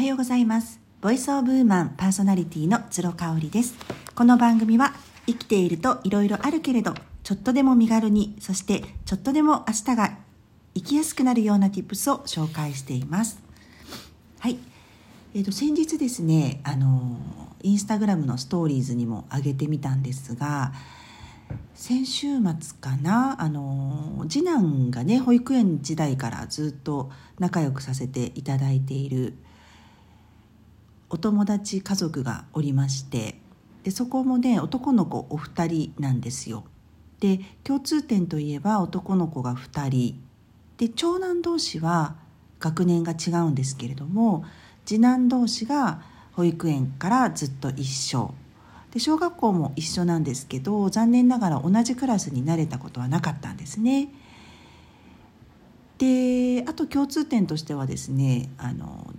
はようございます。ボイスオブウーマンパーソナリティの鶴香織です。この番組は生きているといろいろあるけれどちょっとでも身軽にそしてちょっとでも明日が生きやすくなるような tips を紹介しています。はい。えーと、先日ですねあのインスタグラムのストーリーズにも上げてみたんですが先週末かなあの次男がね保育園時代からずっと仲良くさせていただいているお友達家族がおりましてでそこもね男の子お二人なんですよ。で共通点といえば男の子が2人で長男同士は学年が違うんですけれども次男同士が保育園からずっと一緒で小学校も一緒なんですけど残念ながら同じクラスになれたことはなかったんですね。であと共通点としてはですねあの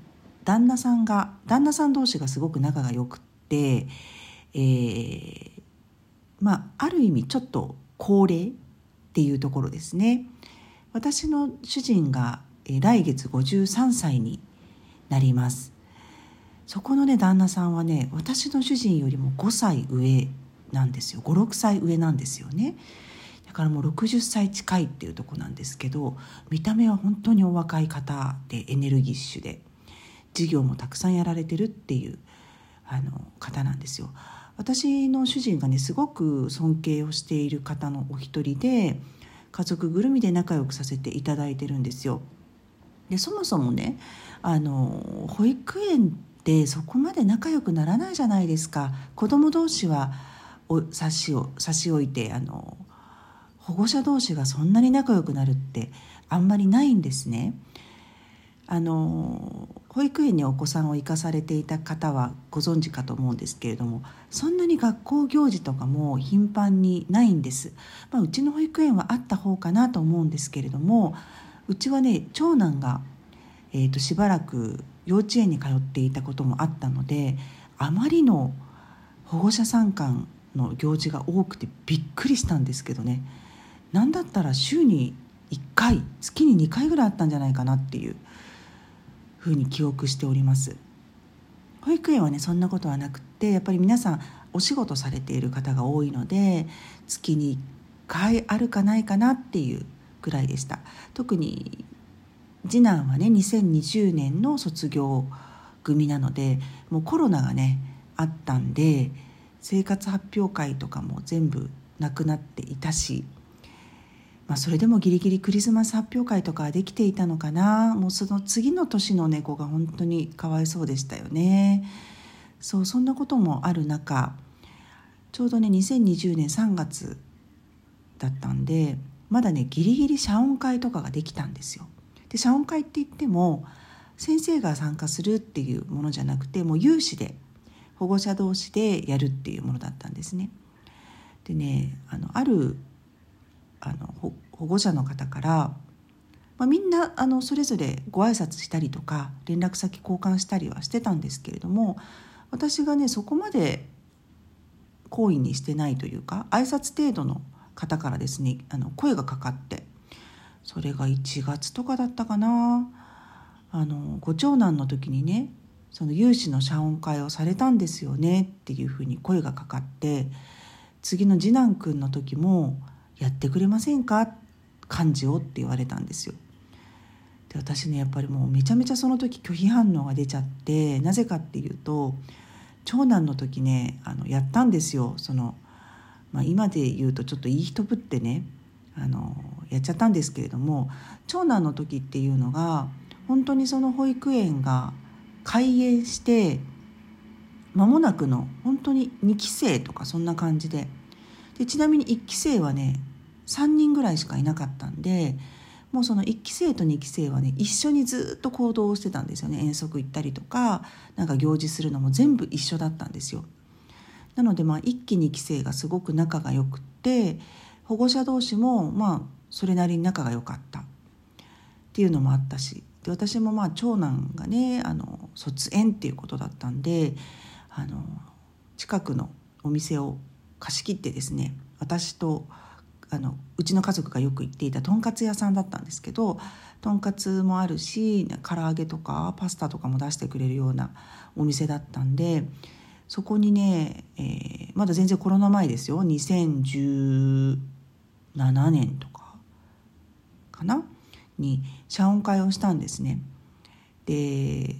旦那さんが旦那さん同士がすごく仲が良くって、えー、まあある意味ちょっと高齢っていうところですね。私の主人が来月53歳になります。そこのね旦那さんはね私の主人よりも5歳上なんですよ56歳上なんですよねだからもう60歳近いっていうとこなんですけど見た目は本当にお若い方でエネルギッシュで事業もたくさんやられてるっていうあの方なんですよ。私の主人がねすごく尊敬をしている方のお一人で家族ぐるみで仲良くさせていただいてるんですよ。でそもそもねあの保育園ってそこまで仲良くならないじゃないですか。子供同士はお差しを差し置いてあの保護者同士がそんなに仲良くなるってあんまりないんですね。あの保育園にお子さんを行かされていた方はご存知かと思うんですけれどもそんなに学校行事とかも頻繁にないんです、まあ、うちの保育園はあった方かなと思うんですけれどもうちはね長男が、えーとしばらく幼稚園に通っていたこともあったのであまりの保護者参観の行事が多くてびっくりしたんですけどね。何だったら週に1回月に2回ぐらいあったんじゃないかなっていうふうに記憶しております。保育園はねそんなことはなくってやっぱり皆さんお仕事されている方が多いので月に1回あるかないかなっていうぐらいでした。特に次男はね2020年の卒業組なのでもうコロナがねあったんで生活発表会とかも全部なくなっていたし、まあ、それでもギリギリクリスマス発表会とかできていたのかなもうその次の年の猫が本当にかわいそうでしたよね。そうそんなこともある中ちょうどね2020年3月だったんでまだねギリギリ謝恩会とかができたんですよ。で謝恩会って言っても先生が参加するっていうものじゃなくてもう有志で保護者同士でやるっていうものだったんですね。でねあのあるあの保護者の方から、まあ、みんなあのそれぞれご挨拶したりとか連絡先交換したりはしてたんですけれども私がねそこまで好意にしてないというか挨拶程度の方からですねあの声がかかってそれが1月とかだったかな。あのご長男の時にねその有志の謝恩会をされたんですよねっていうふうに声がかかって次の次男くんの時もやってくれませんか？幹事をって言われたんですよ。で私ねやっぱりもうめちゃめちゃその時拒否反応が出ちゃってなぜかっていうと長男の時ねあのやったんですよ。その、まあ、今で言うとちょっといい人ぶってねあのやっちゃったんですけれども長男の時っていうのが本当にその保育園が開園して間もなくの本当に2期生とかそんな感じで。でちなみに1期生はね3人ぐらいしかいなかったんでもうその1期生と2期生はね一緒にずっと行動をしてたんですよね。遠足行ったりとかなんか行事するのも全部一緒だったんですよ。なのでまあ1期2期生がすごく仲が良くって保護者同士もまあそれなりに仲が良かった。っていうのもあったし。で私もまあ長男がねあの卒園っていうことだったんであの近くのお店を貸し切ってですね私とあのうちの家族がよく行っていたとんかつ屋さんだったんですけどとんかつもあるし唐揚げとかパスタとかも出してくれるようなお店だったんでそこにね、えー、まだ全然コロナ前ですよ2017年とかかな？に謝恩会をしたんですね。で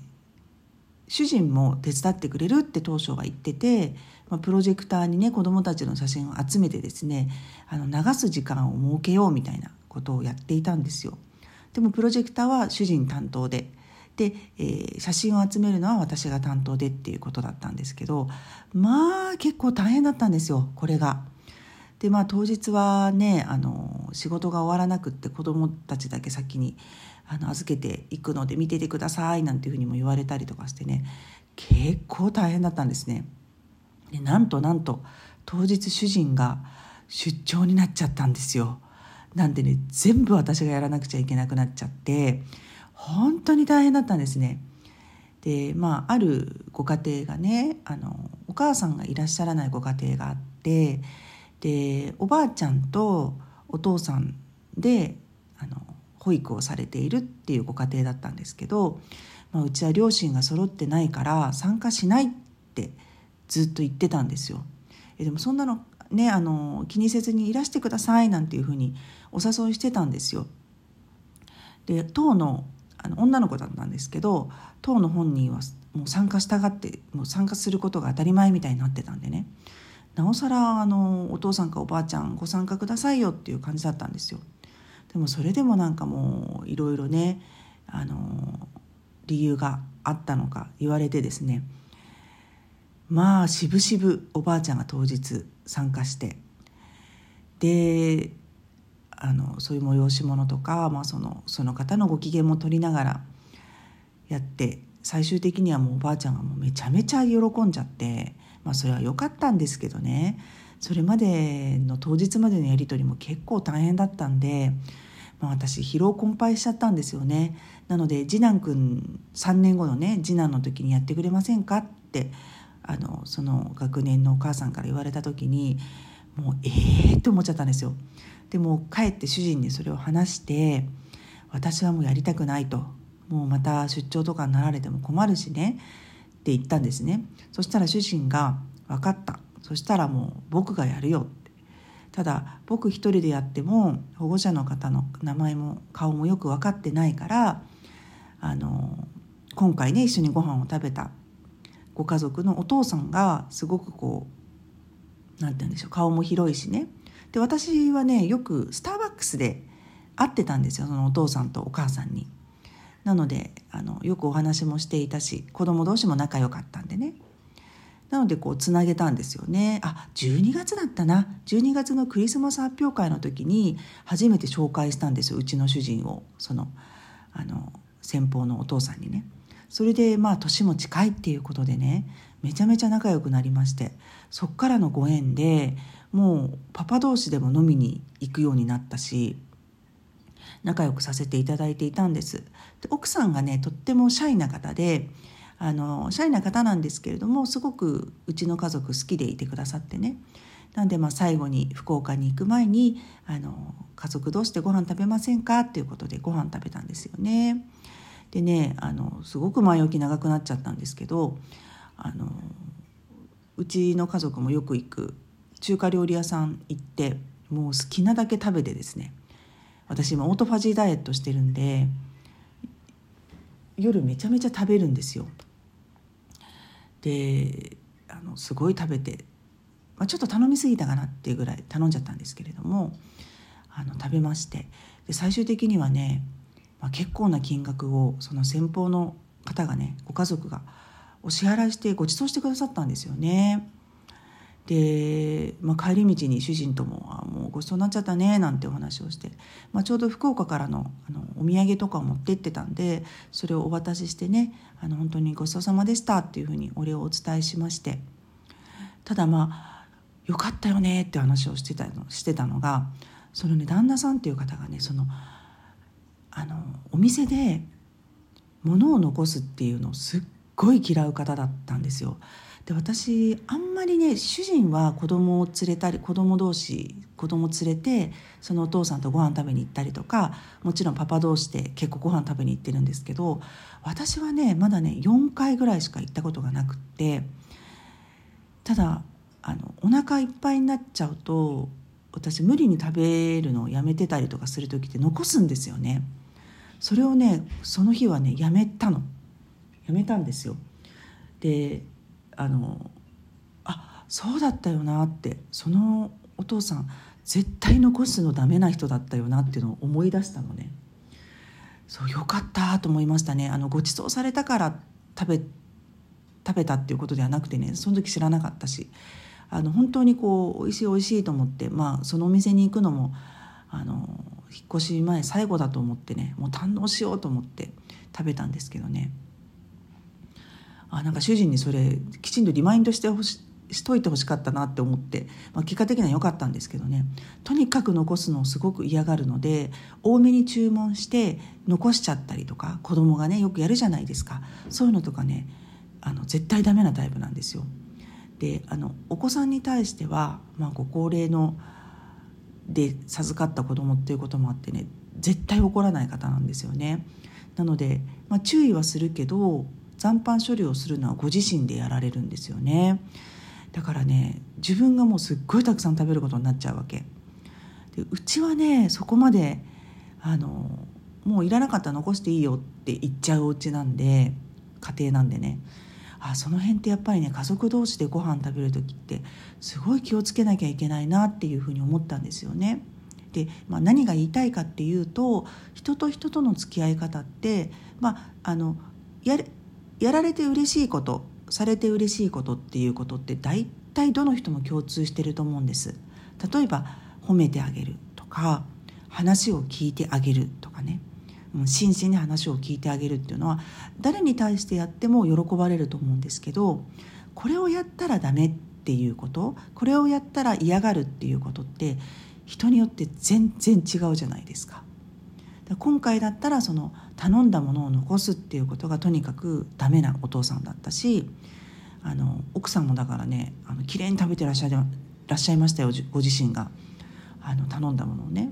主人も手伝ってくれるって当初は言ってて、まあ、プロジェクターにね子どもたちの写真を集めてですねあの流す時間を設けようみたいなことをやっていたんですよ。でもプロジェクターは主人担当でで、えー、写真を集めるのは私が担当でっていうことだったんですけどまあ結構大変だったんですよこれが。でまあ当日はねあの仕事が終わらなくって子どもたちだけ先にあの預けていくので見ててくださいなんていうふうにも言われたりとかしてね結構大変だったんですね。でなんとなんと当日主人が出張になっちゃったんですよ。なんでね全部私がやらなくちゃいけなくなっちゃって本当に大変だったんですね。でまああるご家庭がねあのお母さんがいらっしゃらないご家庭があってでおばあちゃんとお父さんで保育をされているっていうご家庭だったんですけど、まあ、うちは両親が揃ってないから参加しないってずっと言ってたんですよ。えでもそんなのねあの気にせずにいらしてくださいなんていうふうにお誘いしてたんですよ。で当のあの女の子だったんですけど当の本人はもう参加したがってもう参加することが当たり前みたいになってたんでねなおさらあのお父さんかおばあちゃんご参加くださいよっていう感じだったんですよ。でもそれでもなんかもういろいろねあの理由があったのか言われてですね。まあしぶしぶおばあちゃんが当日参加して。であのそういう催し物とか、まあ、そのその方のご機嫌も取りながらやって最終的にはもうおばあちゃんがもうめちゃめちゃ喜んじゃってまあそれは良かったんですけどね。それまでの当日までのやり取りも結構大変だったんで、まあ、私疲労困憊しちゃったんですよね。なので次男くん3年後のね次男の時にやってくれませんかってあのその学年のお母さんから言われた時にもうええー、って思っちゃったんですよ。でも帰って主人にそれを話して私はもうやりたくないと。もうまた出張とかになられても困るしねって言ったんですね。そしたら主人が「分かった。そしたらもう僕がやるよ」って。ただ僕一人でやっても保護者の方の名前も顔もよく分かってないからあの今回ね一緒にご飯を食べたご家族のお父さんがすごくこう何て言うんでしょう顔も広いしね。で私はねよくスターバックスで会ってたんですよそのお父さんとお母さんに。なのであのよくお話もしていたし子供同士も仲良かったんでね。なのでこうつなげたんですよね。あ12月だったな。12月のクリスマス発表会の時に初めて紹介したんですよ。うちの主人を。そのあの先方のお父さんにね。それでまあ年も近いっていうことでねめちゃめちゃ仲良くなりまして。そっからのご縁でもうパパ同士でも飲みに行くようになったし仲良くさせていただいていたんです。で奥さんがねとってもシャイな方であのシャイな方なんですけれどもすごくうちの家族好きでいてくださってねなんでまあ最後に福岡に行く前にあの家族同士でご飯食べませんかっていうことでご飯食べたんですよね。でねあのすごく前置き長くなっちゃったんですけどあのうちの家族もよく行く中華料理屋さん行ってもう好きなだけ食べてですね私今オートファジーダイエットしてるんで夜めちゃめちゃ食べるんですよ。であのすごい食べて、まあ、ちょっと頼みすぎたかなっていうぐらい頼んじゃったんですけれどもあの食べましてで最終的にはね、まあ、結構な金額をその先方の方がねご家族がお支払いしてご馳走してくださったんですよね。で、まあ、帰り道に主人とも「あもうごちそうになっちゃったね」なんてお話をして、まあ、ちょうど福岡からのあのお土産とかを持ってってたんでそれをお渡ししてね「あの本当にごちそうさまでした」っていうふうにお礼をお伝えしましてただまあ「よかったよね」って話をしてたのしてたのがそのね旦那さんっていう方がねそのあのお店で物を残すっていうのをすっごい嫌う方だったんですよ。で私あんまりね主人は子供を連れたり子供同士子供連れてそのお父さんとご飯食べに行ったりとかもちろんパパ同士で結構ご飯食べに行ってるんですけど私はねまだね4回ぐらいしか行ったことがなくってただあのお腹いっぱいになっちゃうと私無理に食べるのをやめてたりとかする時って残すんですよね。それをねその日はねやめたのやめたんですよ。であのあそうだったよなってそのお父さん絶対残すのダメな人だったよなっていうのを思い出したのね。そうよかったと思いましたねあのご馳走されたから食べ食べたっていうことではなくてねその時知らなかったしあの本当にこう美味しい美味しいと思って、まあ、そのお店に行くのもあの引っ越し前最後だと思ってねもう堪能しようと思って食べたんですけどねあなんか主人にそれきちんとリマインドしてほししといてほしかったなって思って、まあ、結果的には良かったんですけどねとにかく残すのをすごく嫌がるので多めに注文して残しちゃったりとか子供がねよくやるじゃないですかそういうのとかねあの絶対ダメなタイプなんですよ。であのお子さんに対しては、まあ、ご高齢ので授かった子供っていうこともあってね絶対怒らない方なんですよね。なので、まあ、注意はするけど残飯処理をするのはご自身でやられるんですよね。だからね自分がもうすっごいたくさん食べることになっちゃうわけ。でうちはねそこまであのもういらなかったら残していいよって言っちゃうお家なんで家庭なんでねあその辺ってやっぱりね家族同士でご飯食べる時ってすごい気をつけなきゃいけないなっていうふうに思ったんですよね。で、まあ、何が言いたいかっていうと人と人との付き合い方って、まあ、あのややられて嬉しいことされて嬉しいことっていうことって大体どの人も共通してると思うんです。例えば褒めてあげるとか話を聞いてあげるとかね真摯に話を聞いてあげるっていうのは誰に対してやっても喜ばれると思うんですけどこれをやったらダメっていうことこれをやったら嫌がるっていうことって人によって全然違うじゃないですか。今回だったらその頼んだものを残すっていうことがとにかくダメなお父さんだったしあの奥さんもだからねあの綺麗に食べてらっしゃいらっしゃいましたよご自身があの頼んだものをね。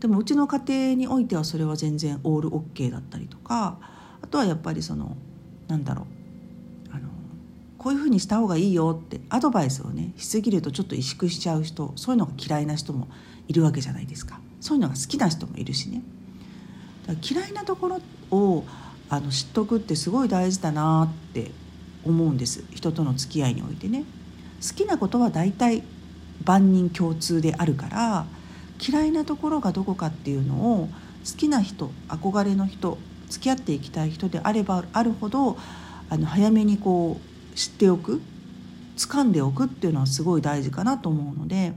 でもうちの家庭においてはそれは全然オールオッケーだったりとかあとはやっぱりそのなんだろうあのこういうふうにした方がいいよってアドバイスをねしすぎるとちょっと萎縮しちゃう人そういうのが嫌いな人もいるわけじゃないですかそういうのが好きな人もいるしね。嫌いなところをあの知っとくってすごい大事だなって思うんです。人との付き合いにおいてね。好きなことは大体万人共通であるから嫌いなところがどこかっていうのを好きな人憧れの人付き合っていきたい人であればあるほどあの早めにこう知っておく掴んでおくっていうのはすごい大事かなと思うので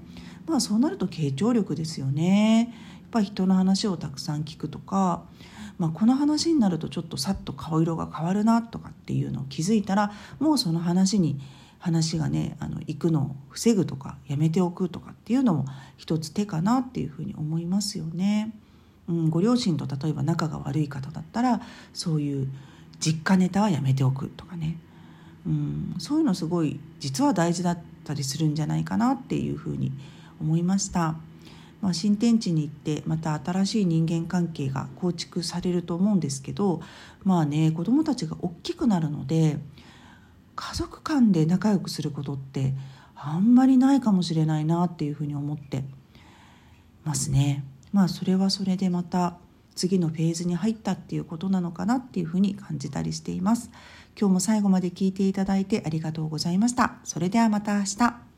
まあそうなると傾聴力ですよね。やっぱり人の話をたくさん聞くとか、まあ、この話になるとちょっとさっと顔色が変わるなとかっていうのを気づいたらもうその話に話がねあの行くのを防ぐとかやめておくとかっていうのも一つ手かなっていうふうに思いますよね。うん、ご両親と例えば仲が悪い方だったらそういう実家ネタはやめておくとかね、うん、そういうのすごい実は大事だったりするんじゃないかなっていうふうに思いました。まあ、新天地に行ってまた新しい人間関係が構築されると思うんですけどまあね子どもたちが大きくなるので家族間で仲良くすることってあんまりないかもしれないなっていうふうに思ってますね。まあそれはそれでまた次のフェーズに入ったっていうことなのかなっていうふうに感じたりしています。今日も最後まで聞いていただいてありがとうございました。それではまた明日。